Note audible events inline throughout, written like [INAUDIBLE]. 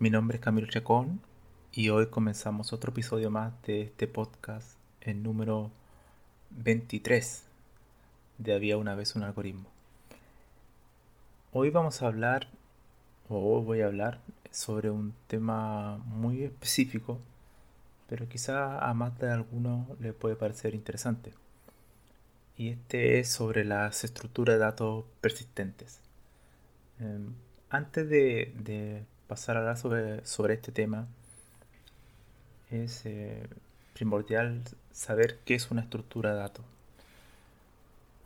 mi nombre es Camilo Chacón y hoy comenzamos otro episodio más de este podcast, el número 23 de Había una vez un algoritmo. Hoy vamos a hablar, o voy a hablar, sobre un tema muy específico, pero quizá a más de alguno le puede parecer interesante. Y este es sobre las estructuras de datos persistentes. Em, antes de, pasar a hablar sobre, este tema, es eh, primordial saber qué es una estructura de datos.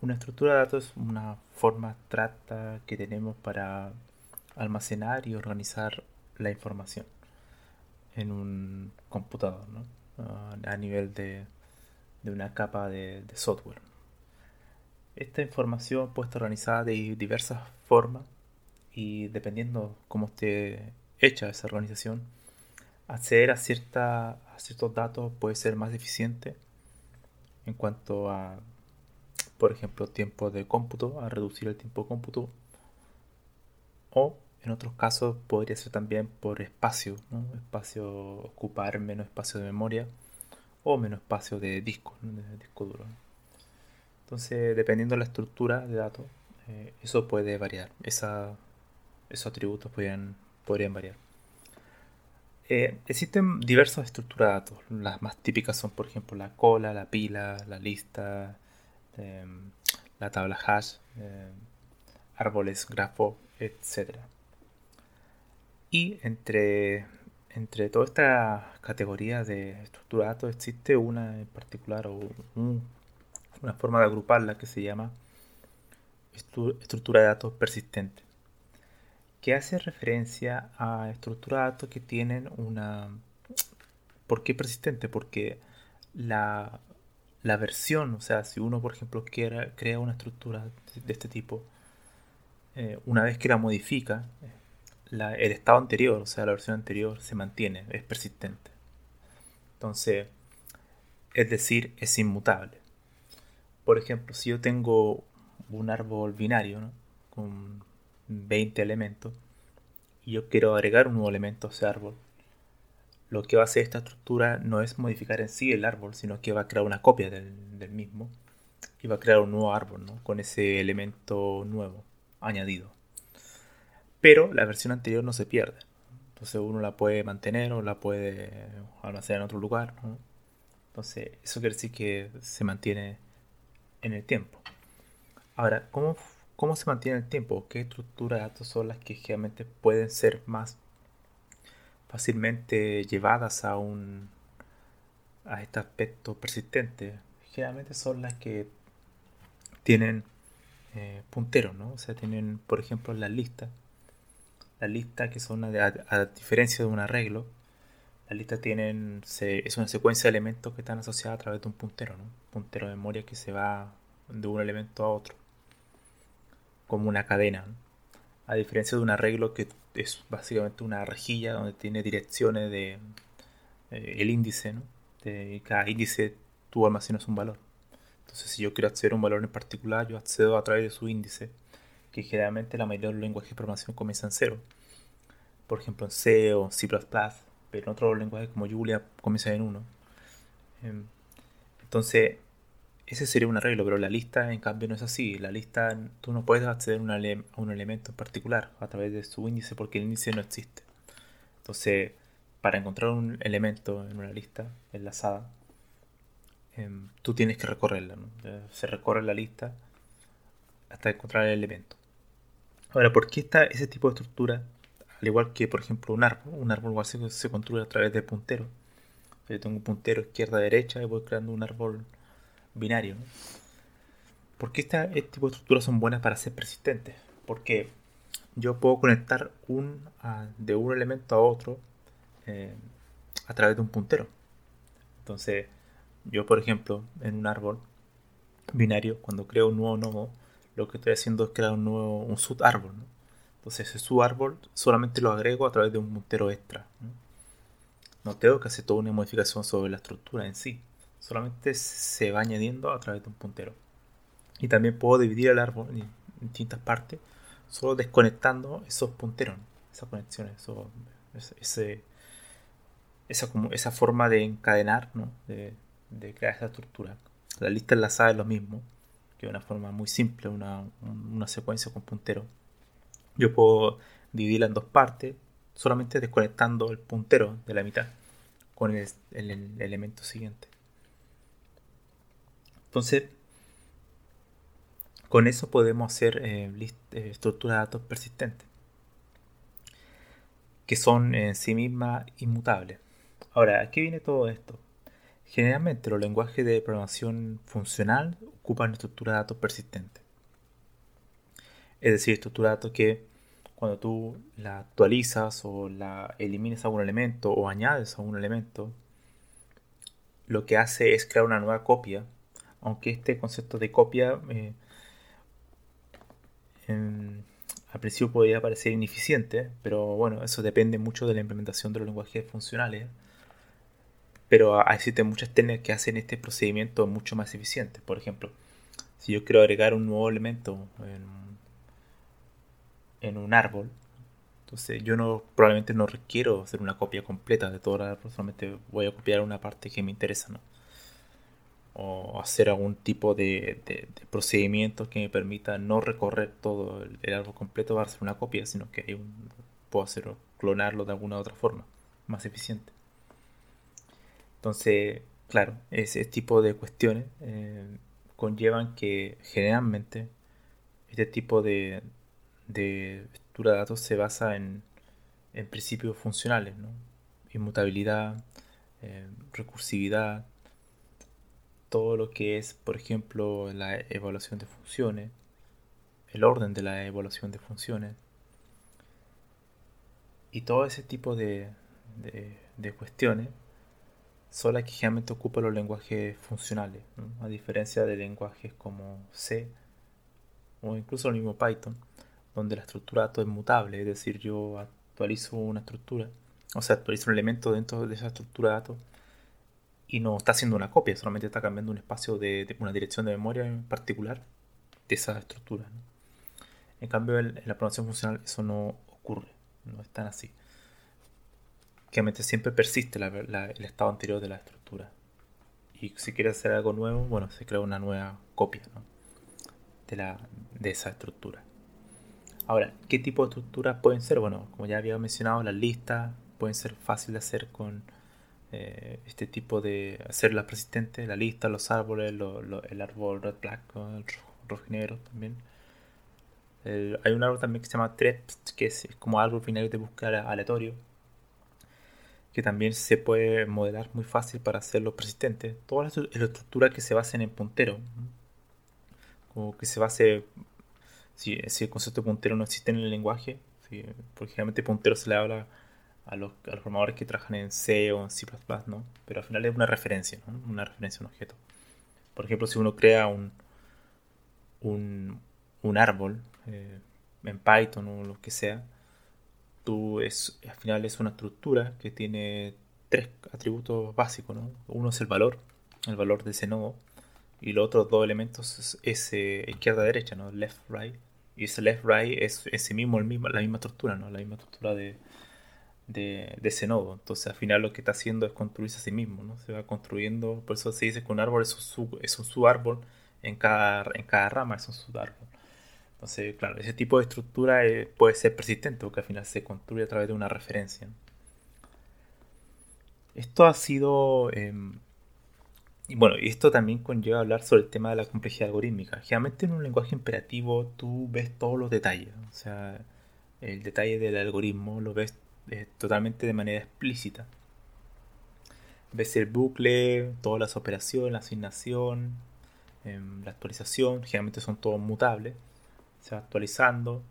Una estructura de datos es una forma abstracta que tenemos para almacenar y organizar la información en un computador, ah, a nivel de, una capa de, de software. Esta información puede estar organizada de diversas formas y dependiendo cómo esté hecha esa organización, acceder a, cierta, a ciertos datos puede ser más eficiente en cuanto a, por ejemplo, tiempo de cómputo, a reducir el tiempo de cómputo, o en otros casos podría ser también por espacio, espacio ocupar menos espacio de memoria o menos espacio de disco, de disco duro. Entonces, dependiendo de la estructura de datos, eh, eso puede variar. Esa esos atributos podrían, podrían variar. Eh, existen diversas estructuras de datos. Las más típicas son, por ejemplo, la cola, la pila, la lista, em, la tabla hash, em, árboles, grafo, etc. Y entre, entre toda esta categoría de estructura de datos existe una en particular o una forma de agruparla que se llama estructura de datos persistente que hace referencia a estructuras de datos que tienen una... ¿Por qué persistente? Porque la, versión, o sea, si uno, por ejemplo, quiera, crea una estructura de este tipo, eh, una vez que la modifica, el estado anterior, o sea, la versión anterior, se mantiene, es persistente. Entonces, es decir, es inmutable. Por ejemplo, si yo tengo un árbol binario, ¿no? 20 elementos y yo quiero agregar un nuevo elemento a ese árbol, lo que va a hacer esta estructura no es modificar en sí el árbol, sino que va a crear una copia del, mismo y va a crear un nuevo árbol con ese elemento nuevo añadido. Pero la versión anterior no se pierde. Entonces uno la puede mantener o la puede almacenar en otro lugar. Entonces eso quiere decir que se mantiene en el tiempo. Ahora, ¿cómo ¿Cómo se mantiene el tiempo? ¿Qué estructuras de datos son las que generalmente pueden ser más fácilmente llevadas a un a este aspecto persistente? Generalmente son las que tienen eh, punteros, ¿no? O sea, tienen, por ejemplo, las listas. Las listas que son, a, a, diferencia de un arreglo, las listas tienen, es una secuencia de elementos que están asociados a través de un puntero, ¿no? puntero de memoria que se va de un elemento a otro como una cadena. A diferencia de un arreglo que es básicamente una rejilla donde tiene direcciones de eh, el índice, ¿no? De cada índice tú almacenas un valor. Entonces, si yo quiero acceder a un valor en particular, yo accedo a través de su índice, que generalmente la mayoría de los lenguajes de programación comienzan en cero. Por ejemplo, en C o C++, pero en otros lenguajes como Julia comienzan en 1. Em, entonces, ese sería un arreglo, pero la lista en cambio no es así. La lista, tú no puedes acceder a, un elemento en particular a través de su índice porque el índice no existe. Entonces, para encontrar un elemento en una lista enlazada, em, tú tienes que recorrerla. Se recorre la lista hasta encontrar el elemento. Ahora, ¿por qué está ese tipo de estructura? Al igual que, por ejemplo, un árbol. Un árbol se, se construye a través de punteros. Yo tengo un puntero izquierda-derecha y voy creando un árbol binario. ¿Por qué este tipo de estructuras son buenas para ser persistentes? Porque yo puedo conectar un, de un elemento a otro eh, a través de un puntero. Entonces, yo por ejemplo, en un árbol binario, cuando creo un nuevo nodo, lo que estoy haciendo es crear un nuevo un subárbol. Entonces, ese subárbol solamente lo agrego a través de un puntero extra. no tengo que hacer toda una modificación sobre la estructura en sí solamente se va añadiendo a través de un puntero. Y también puedo dividir el árbol en distintas partes, solo desconectando esos punteros, esas conexiones, esa, forma de encadenar, de, crear esa estructura. La lista enlazada es lo mismo, que una forma muy simple, una, secuencia con puntero. Yo puedo dividirla en dos partes, solamente desconectando el puntero de la mitad con el elemento siguiente. Entonces, con eso podemos hacer eh, eh, estructuras de datos persistentes, que son en sí mismas inmutables. Ahora, ¿a qué viene todo esto? Generalmente los lenguajes de programación funcional ocupan estructuras de datos persistentes. Es decir, estructura de datos que cuando tú la actualizas o la eliminas algún elemento o añades algún elemento, lo que hace es crear una nueva copia aunque este concepto de copia eh, al principio podría parecer ineficiente, pero bueno, eso depende mucho de la implementación de los lenguajes funcionales. Pero existen muchas técnicas que hacen este procedimiento mucho más eficiente. Por ejemplo, si yo quiero agregar un nuevo elemento en, un árbol, entonces yo no probablemente no requiero hacer una copia completa de todo el árbol, solamente voy a copiar una parte que me interesa, ¿no? O hacer algún tipo de, procedimiento que me permita no recorrer todo el, árbol completo para hacer una copia, sino que puedo hacer clonarlo de alguna otra forma, más eficiente. Entonces, claro, ese tipo de cuestiones eh, conllevan que generalmente este tipo de, estructura de datos se basa en, principios funcionales, inmutabilidad, eh, recursividad, todo lo que es, por ejemplo, la evaluación de funciones, el orden de la evaluación de funciones, y todo ese tipo de, cuestiones son las que generalmente ocupan los lenguajes funcionales, a diferencia de lenguajes como C o incluso el mismo Python, donde la estructura de datos es mutable, es decir, yo actualizo una estructura, o sea, actualizo un elemento dentro de esa estructura de datos y no está haciendo una copia, solamente está cambiando un espacio de, una dirección de memoria en particular de esa estructura. En cambio, en, la programación funcional eso no ocurre, no es tan así. Obviamente siempre persiste el estado anterior de la estructura. Y si quieres hacer algo nuevo, bueno, se crea una nueva copia de, la, de esa estructura. Ahora, ¿qué tipo de estructuras pueden ser? Bueno, como ya había mencionado, las listas pueden ser fáciles de hacer con eh, este tipo de hacerlas persistentes, la lista, los árboles, el árbol red black, el rojo negro también. hay un árbol también que se llama thread, que es, como árbol binario de búsqueda aleatorio, que también se puede modelar muy fácil para hacerlo persistente. Todas las estructuras que se basen en puntero, como que se base, si, si, el concepto de puntero no existe en el lenguaje, porque generalmente puntero se le habla a los, a formadores que trabajan en C o en C++, ¿no? Pero al final es una referencia, ¿no? Una referencia a un objeto. Por ejemplo, si uno crea un, un, árbol eh, en Python o lo que sea, tú es, al final es una estructura que tiene tres atributos básicos. ¿no? Uno es el valor, el valor de ese nodo, y los otros dos elementos es, eh, izquierda-derecha, ¿no? left-right. Y ese left-right es ese mismo, el mismo, la misma estructura, ¿no? la misma estructura de, de, ese nodo. Entonces al final lo que está haciendo es construirse a sí mismo, ¿no? Se va construyendo, por eso se dice que un árbol es un, sub, es un subárbol en cada, en cada rama, es un subárbol. Entonces, claro, ese tipo de estructura eh, puede ser persistente porque al final se construye a través de una referencia. Esto ha sido... Em, y bueno, esto también conlleva hablar sobre el tema de la complejidad algorítmica. Generalmente en un lenguaje imperativo tú ves todos los detalles. O sea, el detalle del algoritmo lo ves eh, totalmente de manera explícita. Ves el bucle, todas las operaciones, la asignación, em, la actualización, generalmente son todos mutables se va actualizando.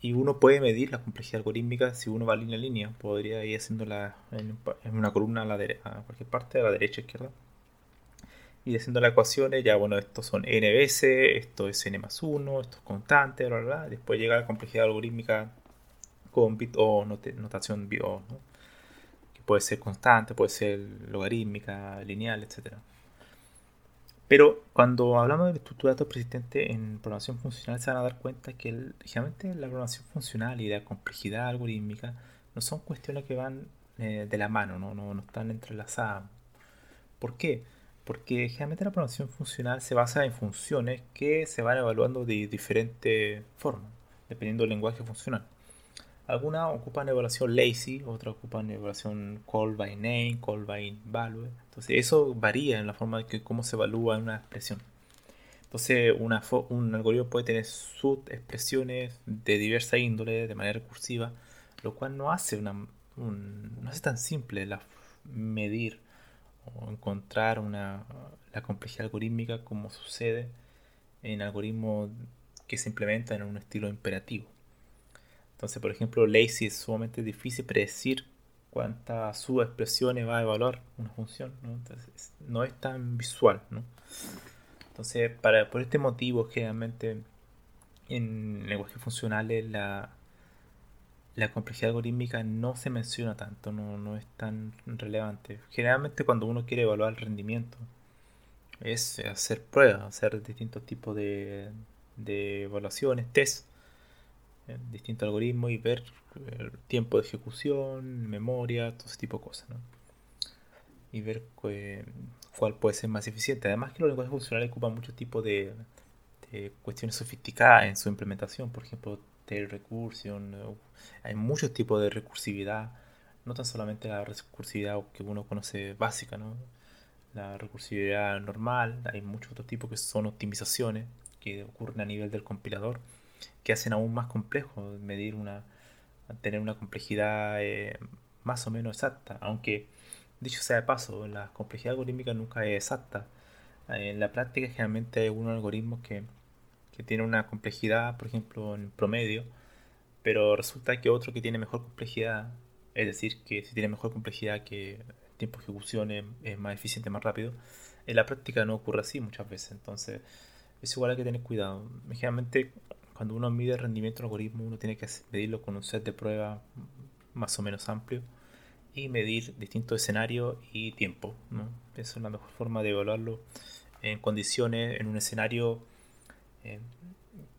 Y uno puede medir la complejidad algorítmica si uno va línea a línea. Podría ir haciéndola en, una columna a, la a cualquier parte, a la derecha, izquierda. Y haciendo las ecuaciones, ya bueno, estos son n veces, esto es n más 1, esto es constante, bla, bla, Después llega la complejidad algorítmica con bit o notación bit o, que puede ser constante, puede ser logarítmica, lineal, etcétera. Pero cuando hablamos de estructura de datos persistente en programación funcional se van a dar cuenta que generalmente la programación funcional y la complejidad algorítmica no son cuestiones que van eh, de la mano, ¿no? No, están entrelazadas. ¿Por qué? Porque generalmente la programación funcional se basa en funciones que se van evaluando de diferentes formas, dependiendo del lenguaje funcional. Algunas ocupan evaluación lazy, otras ocupan evaluación call by name, call by value. Entonces eso varía en la forma de que cómo se evalúa una expresión. Entonces una, un algoritmo puede tener subexpresiones de diversa índole, de manera recursiva, lo cual no hace, una, no hace tan simple la, medir o encontrar una, la complejidad algorítmica como sucede en algoritmos que se implementan en un estilo imperativo. Entonces, por ejemplo, lazy es sumamente difícil predecir cuántas subexpresiones va a evaluar una función, ¿no? Entonces, no es tan visual, ¿no? Entonces, para, por este motivo, generalmente en lenguajes funcionales la, complejidad algorítmica no se menciona tanto, no, no, es tan relevante. Generalmente cuando uno quiere evaluar el rendimiento es hacer pruebas, hacer distintos tipos de, de evaluaciones, test distintos algoritmos y ver el tiempo de ejecución, memoria, todo ese tipo de cosas. Y ver cuál puede ser más eficiente. Además que los lenguajes funcionales ocupan muchos tipos de, cuestiones sofisticadas en su implementación. Por ejemplo, tail recursion. Hay muchos tipos de recursividad. No tan solamente la recursividad que uno conoce básica, ¿no? La recursividad normal. Hay muchos otros tipos que son optimizaciones que ocurren a nivel del compilador que hacen aún más complejo medir una, tener una complejidad eh, más o menos exacta, aunque dicho sea de paso, la complejidad algorítmica nunca es exacta. En la práctica generalmente hay un algoritmo que, que tiene una complejidad, por ejemplo, en promedio, pero resulta que otro que tiene mejor complejidad, es decir, que si tiene mejor complejidad que el tiempo de ejecución es, es más eficiente, más rápido, en la práctica no ocurre así muchas veces, entonces es igual hay que tener cuidado. Generalmente cuando uno mide el rendimiento del algoritmo, uno tiene que medirlo con un set de pruebas más o menos amplio y medir distintos escenarios y tiempo. ¿no? Esa es la mejor forma de evaluarlo en condiciones, en un escenario eh,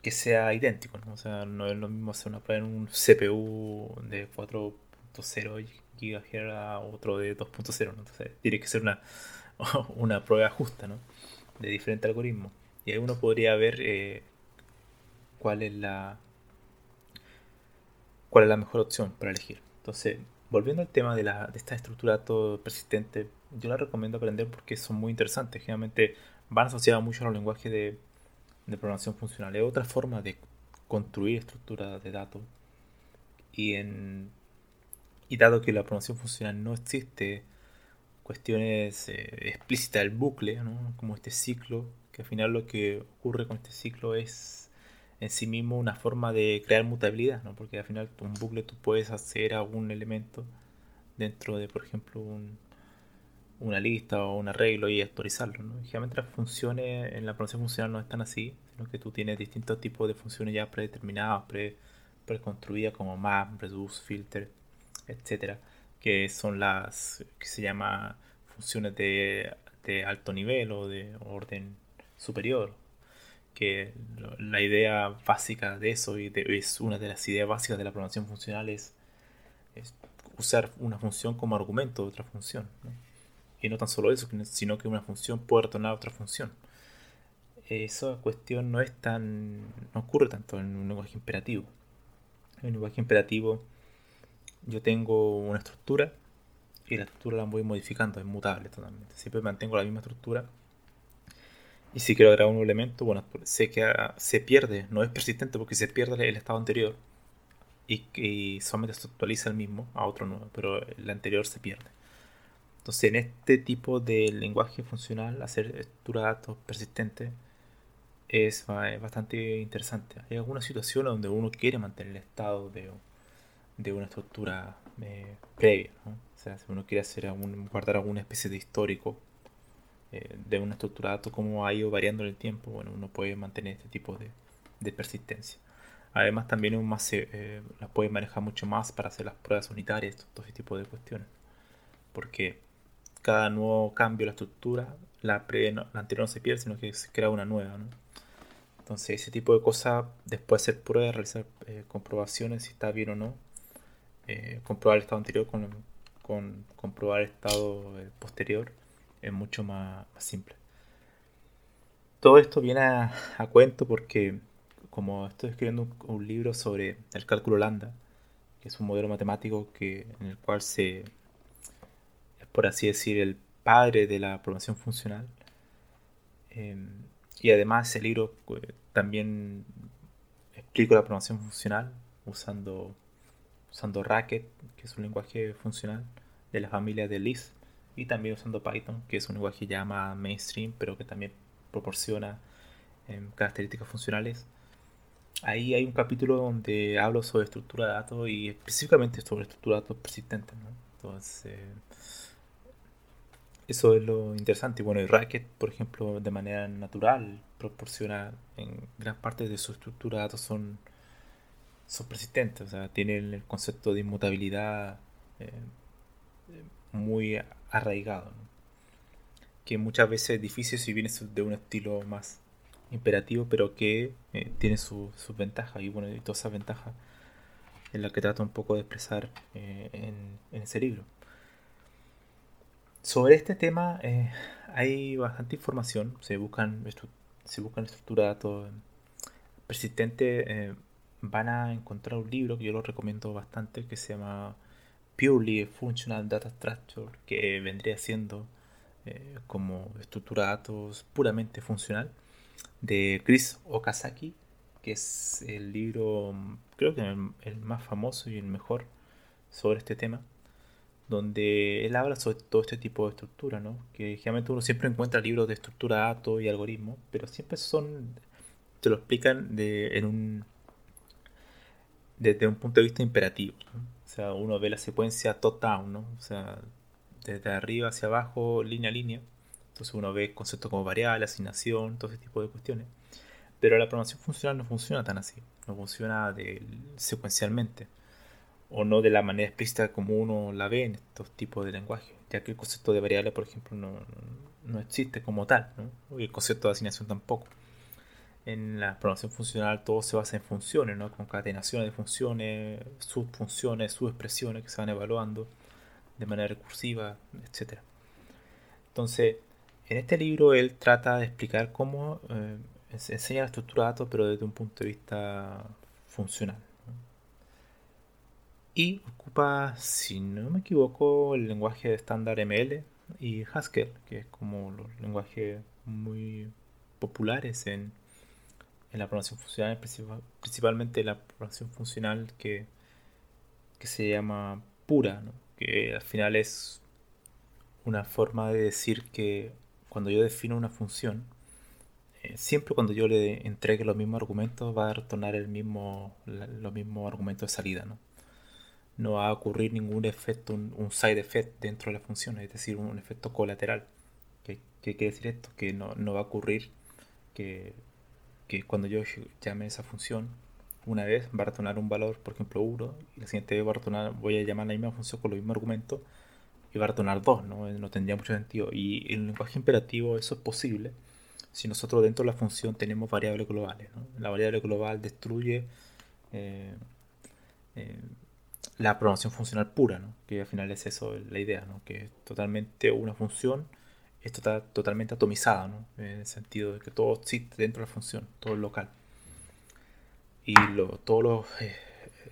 que sea idéntico. ¿no? O sea, no es lo mismo hacer una prueba en un CPU de 4.0 GHz a otro de 2.0. Entonces, tiene que ser una, [LAUGHS] una prueba justa ¿no? de diferentes algoritmos. Y ahí uno podría ver eh, cuál es la cuál es la mejor opción para elegir. Entonces, volviendo al tema de, la, de esta estructura todo persistente, yo la recomiendo aprender porque son muy interesantes. Generalmente van asociados mucho a los lenguajes de, de programación funcional. Es otra forma de construir estructuras de datos. Y, en, y dado que la programación funcional no existe cuestiones eh, explícitas del bucle, como este ciclo, que al final lo que ocurre con este ciclo es en sí mismo una forma de crear mutabilidad, ¿no? porque al final un bucle tú puedes hacer algún elemento dentro de, por ejemplo, una lista o un arreglo y actualizarlo. ¿no? Generalmente las funciones en la programación funcional no están así, sino que tú tienes distintos tipos de funciones ya predeterminadas, pre, preconstruida como map, reduce, filter, etcétera, que son las que se llama funciones de, de alto nivel o de orden superior que la idea básica de eso y es una de las ideas básicas de la programación funcional es, usar una función como argumento de otra función y no tan solo eso sino que una función puede retornar otra función. Esa cuestión no es tan no ocurre tanto en un lenguaje imperativo. En un lenguaje imperativo yo tengo una estructura y la estructura la voy modificando es mutable totalmente. Siempre mantengo la misma estructura y si quiero agregar un elemento, bueno, sé que se pierde, no es persistente porque se pierde el estado anterior y, solamente se actualiza el mismo a otro nuevo, pero el anterior se pierde. Entonces, en este tipo de lenguaje funcional, hacer estructura de datos persistente es bastante interesante. Hay algunas situaciones donde uno quiere mantener el estado de, de una estructura eh, previa. O sea, si uno quiere hacer algún, guardar alguna especie de histórico eh, de una estructura de datos, cómo ha ido variando en el tiempo, bueno, uno puede mantener este tipo de, persistencia. Además, también uno más, eh, puede manejar mucho más para hacer las pruebas unitarias, todo ese tipo de cuestiones. Porque cada nuevo cambio de la estructura, la, la anterior no se pierde, sino que se crea una nueva. Entonces, ese tipo de cosas, después de hacer pruebas, realizar eh, comprobaciones si está bien o no, comprobar el estado anterior con, con comprobar el estado posterior es mucho más, simple. Todo esto viene a, cuento porque como estoy escribiendo un, libro sobre el cálculo lambda, que es un modelo matemático que, en el cual se, es por así decir, el padre de la programación funcional. Em, y además ese libro pues, también explico la programación funcional usando, usando Racket, que es un lenguaje funcional de la familia de Lisp y también usando Python, que es un lenguaje ya más mainstream, pero que también proporciona em, características funcionales. Ahí hay un capítulo donde hablo sobre estructura de datos y específicamente sobre estructura de datos persistentes. Entonces, eso es lo interesante. Bueno, y Racket, por ejemplo, de manera natural proporciona en gran parte de su estructura de datos son, son persistentes, o sea, tienen el concepto de inmutabilidad. Eh, muy arraigado, que muchas veces es difícil si vienes de un estilo más imperativo, pero que eh, tiene sus ventajas. Y bueno, y todas esas ventajas es la que trato un poco de expresar eh, en, ese libro. Sobre este tema eh, hay bastante información, se buscan, se buscan estructura de datos persistente, van a encontrar un libro que yo lo recomiendo bastante que se llama Purely Functional Data Structure, que vendría siendo eh, como estructura de datos puramente funcional, de Chris Okazaki, que es el libro, creo que el, más famoso y el mejor sobre este tema, donde él habla sobre todo este tipo de estructura, ¿no? que generalmente uno siempre encuentra libros de estructura de datos y algoritmos, pero siempre son, te lo explican de, en un, desde un punto de vista imperativo. O sea, uno ve la secuencia top-down, ¿no? O sea, desde arriba hacia abajo, línea a línea. Entonces uno ve conceptos como variable, asignación, todo ese tipo de cuestiones. Pero la programación funcional no funciona tan así. No funciona de, secuencialmente. O no de la manera explícita como uno la ve en estos tipos de lenguaje. Ya que el concepto de variable, por ejemplo, no, no existe como tal. ¿no? El concepto de asignación tampoco en la programación funcional todo se basa en funciones, ¿no? concatenaciones de funciones, subfunciones, subexpresiones que se van evaluando de manera recursiva, etc. Entonces, en este libro él trata de explicar cómo eh, enseña la estructura de datos, pero desde un punto de vista funcional. Y ocupa, si no me equivoco, el lenguaje de estándar ML y Haskell, que es como los lenguajes muy populares en en la programación funcional, principalmente la programación funcional que, que se llama pura, que al final es una forma de decir que cuando yo defino una función, eh, siempre cuando yo le entregue los mismos argumentos va a retornar el mismo, los mismos argumentos de salida. ¿no? va a ocurrir ningún efecto, un, side effect dentro de la función, es decir, un efecto colateral. ¿Qué, qué quiere decir esto? Que no, no va a ocurrir que que cuando yo llame esa función una vez va a retornar un valor, por ejemplo 1, y la siguiente vez va a retornar, voy a llamar la misma función con los mismos argumentos, y va a retornar 2, ¿no? no tendría mucho sentido. Y en el lenguaje imperativo eso es posible si nosotros dentro de la función tenemos variables globales. La variable global destruye eh, eh, la programación funcional pura, ¿no? que al final es eso la idea, ¿no? que es totalmente una función está totalmente atomizada, ¿no? en el sentido de que todo existe dentro de la función, todo es local. Y todos los eh,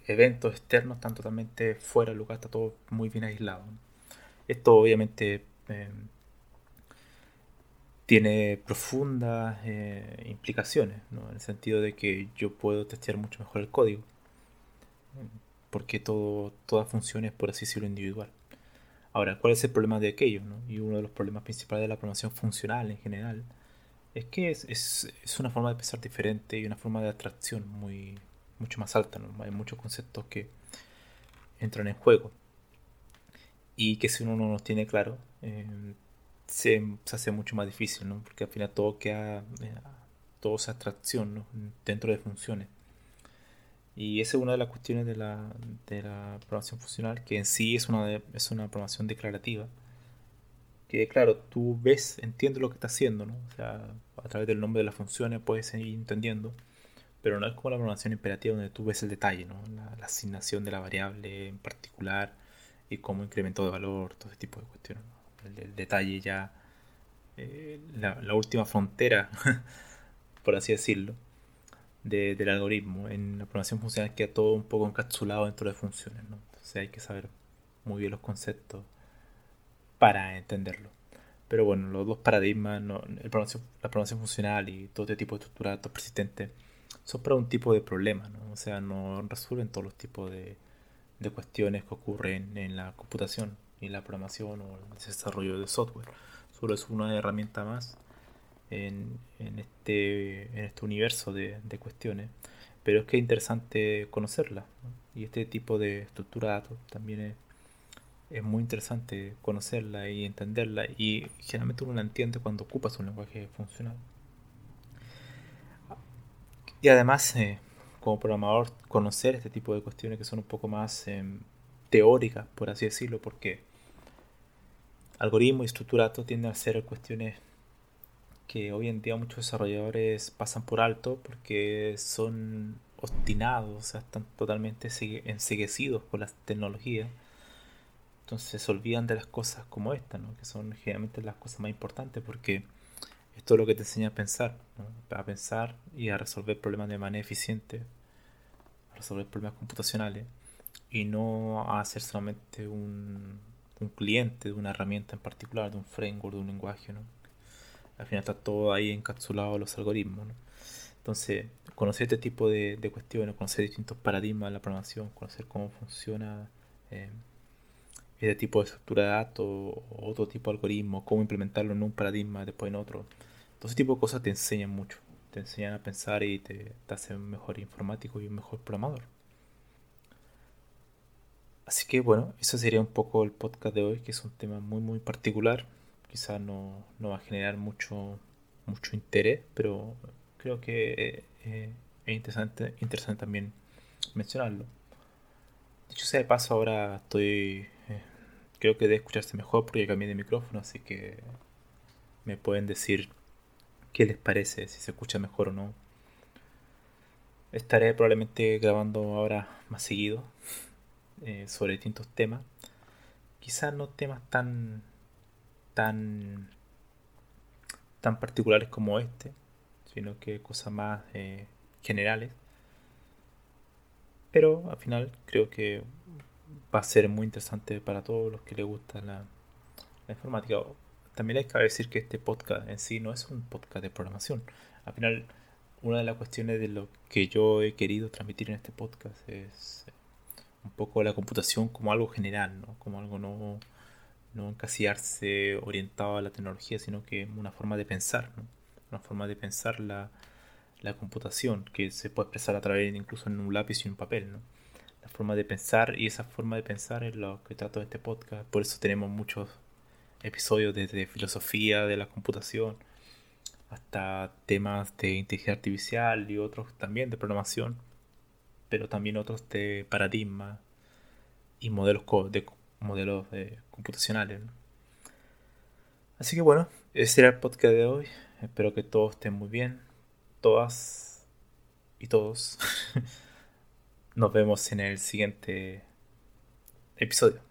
eventos externos están totalmente fuera del lugar, está todo muy bien aislado. Esto obviamente tiene profundas eh, implicaciones, ¿no? en el sentido de que yo puedo testear mucho mejor el código, porque todo, toda función es, por así decirlo, individual. Ahora, ¿cuál es el problema de aquello? ¿no? Y uno de los problemas principales de la programación funcional en general es que es, una forma de pensar diferente y una forma de atracción muy, mucho más alta. ¿no? Hay muchos conceptos que entran en juego y que si uno no los tiene claro, eh, se, hace mucho más difícil, ¿no? Porque al final todo queda, eh, todo es abstracción, ¿no? Dentro de funciones. Y esa es una de las cuestiones de la, de la programación funcional, que en sí es una, es una programación declarativa. Que claro, tú ves, entiendes lo que está haciendo, ¿no? O sea, a través del nombre de las funciones puedes seguir entendiendo, pero no es como la programación imperativa donde tú ves el detalle, ¿no? La, asignación de la variable en particular y cómo incremento de valor, todo ese tipo de cuestiones. ¿no? el, detalle ya, eh, la, última frontera, [LAUGHS] por así decirlo, del algoritmo. En la programación funcional queda todo un poco encapsulado dentro de funciones, ¿no? Entonces hay que saber muy bien los conceptos para entenderlo. Pero bueno, los dos paradigmas, la programación funcional y todo este tipo de estructura de datos persistentes, son para un tipo de problema, ¿no? O sea, no resuelven todos los tipos de, de cuestiones que ocurren en la computación y la programación o el desarrollo de software. Solo es una herramienta más en, en este, en este universo de, de, cuestiones. Pero es que es interesante conocerla. Y este tipo de estructura de datos también es, es, muy interesante conocerla y entenderla. Y generalmente uno la entiende cuando ocupas un lenguaje funcional. Y además, eh, como programador, conocer este tipo de cuestiones que son un poco más eh, teóricas, por así decirlo, porque algoritmo y estructurato tienden a ser cuestiones que hoy en día muchos desarrolladores pasan por alto porque son obstinados, o sea, están totalmente enseguecidos con las tecnologías. Entonces se olvidan de las cosas como esta, ¿no? que son generalmente las cosas más importantes porque esto es lo que te enseña a pensar, a pensar y a resolver problemas de manera eficiente, a resolver problemas computacionales y no a hacer solamente un, un cliente de una herramienta en particular, de un framework, de un lenguaje, ¿no? Al final está todo ahí encapsulado los algoritmos. Entonces, conocer este tipo de, cuestiones, conocer distintos paradigmas de la programación, conocer cómo funciona eh, este tipo de estructura de datos otro tipo de algoritmo, cómo implementarlo en un paradigma, después en otro. Todo ese tipo de cosas te enseñan mucho, te enseñan a pensar y te, te hacen un mejor informático y un mejor programador. Así que bueno, eso sería un poco el podcast de hoy, que es un tema muy muy particular. Quizás no, va a generar mucho, mucho interés, pero creo que eh, es interesante, interesante también mencionarlo. Dicho sea de paso, ahora estoy. Eh, creo que debe escucharse mejor porque cambié de micrófono, así que me pueden decir qué les parece, si se escucha mejor o no. Estaré probablemente grabando ahora más seguido, eh, sobre distintos temas. Quizás no temas tan, tan, tan particulares como este, sino que cosas más eh, generales. Pero al final creo que va a ser muy interesante para todos los que les gusta la, la informática. También hay que decir que este podcast en sí no es un podcast de programación. Al final, una de las cuestiones de lo que yo he querido transmitir en este podcast es un poco la computación como algo general, ¿no? como algo no, no encasillarse orientado a la tecnología, sino que una forma de pensar, ¿no? una forma de pensar la, la, computación, que se puede expresar a través incluso en un lápiz y un papel. ¿no? La forma de pensar y esa forma de pensar es lo que trato de este podcast, por eso tenemos muchos episodios desde filosofía de la computación hasta temas de inteligencia artificial y otros también de programación pero también otros de paradigma y modelos, de, modelos eh, computacionales. Así que bueno, ese era el podcast de hoy. Espero que todos estén muy bien. Todas y todos. [LAUGHS] Nos vemos en el siguiente episodio.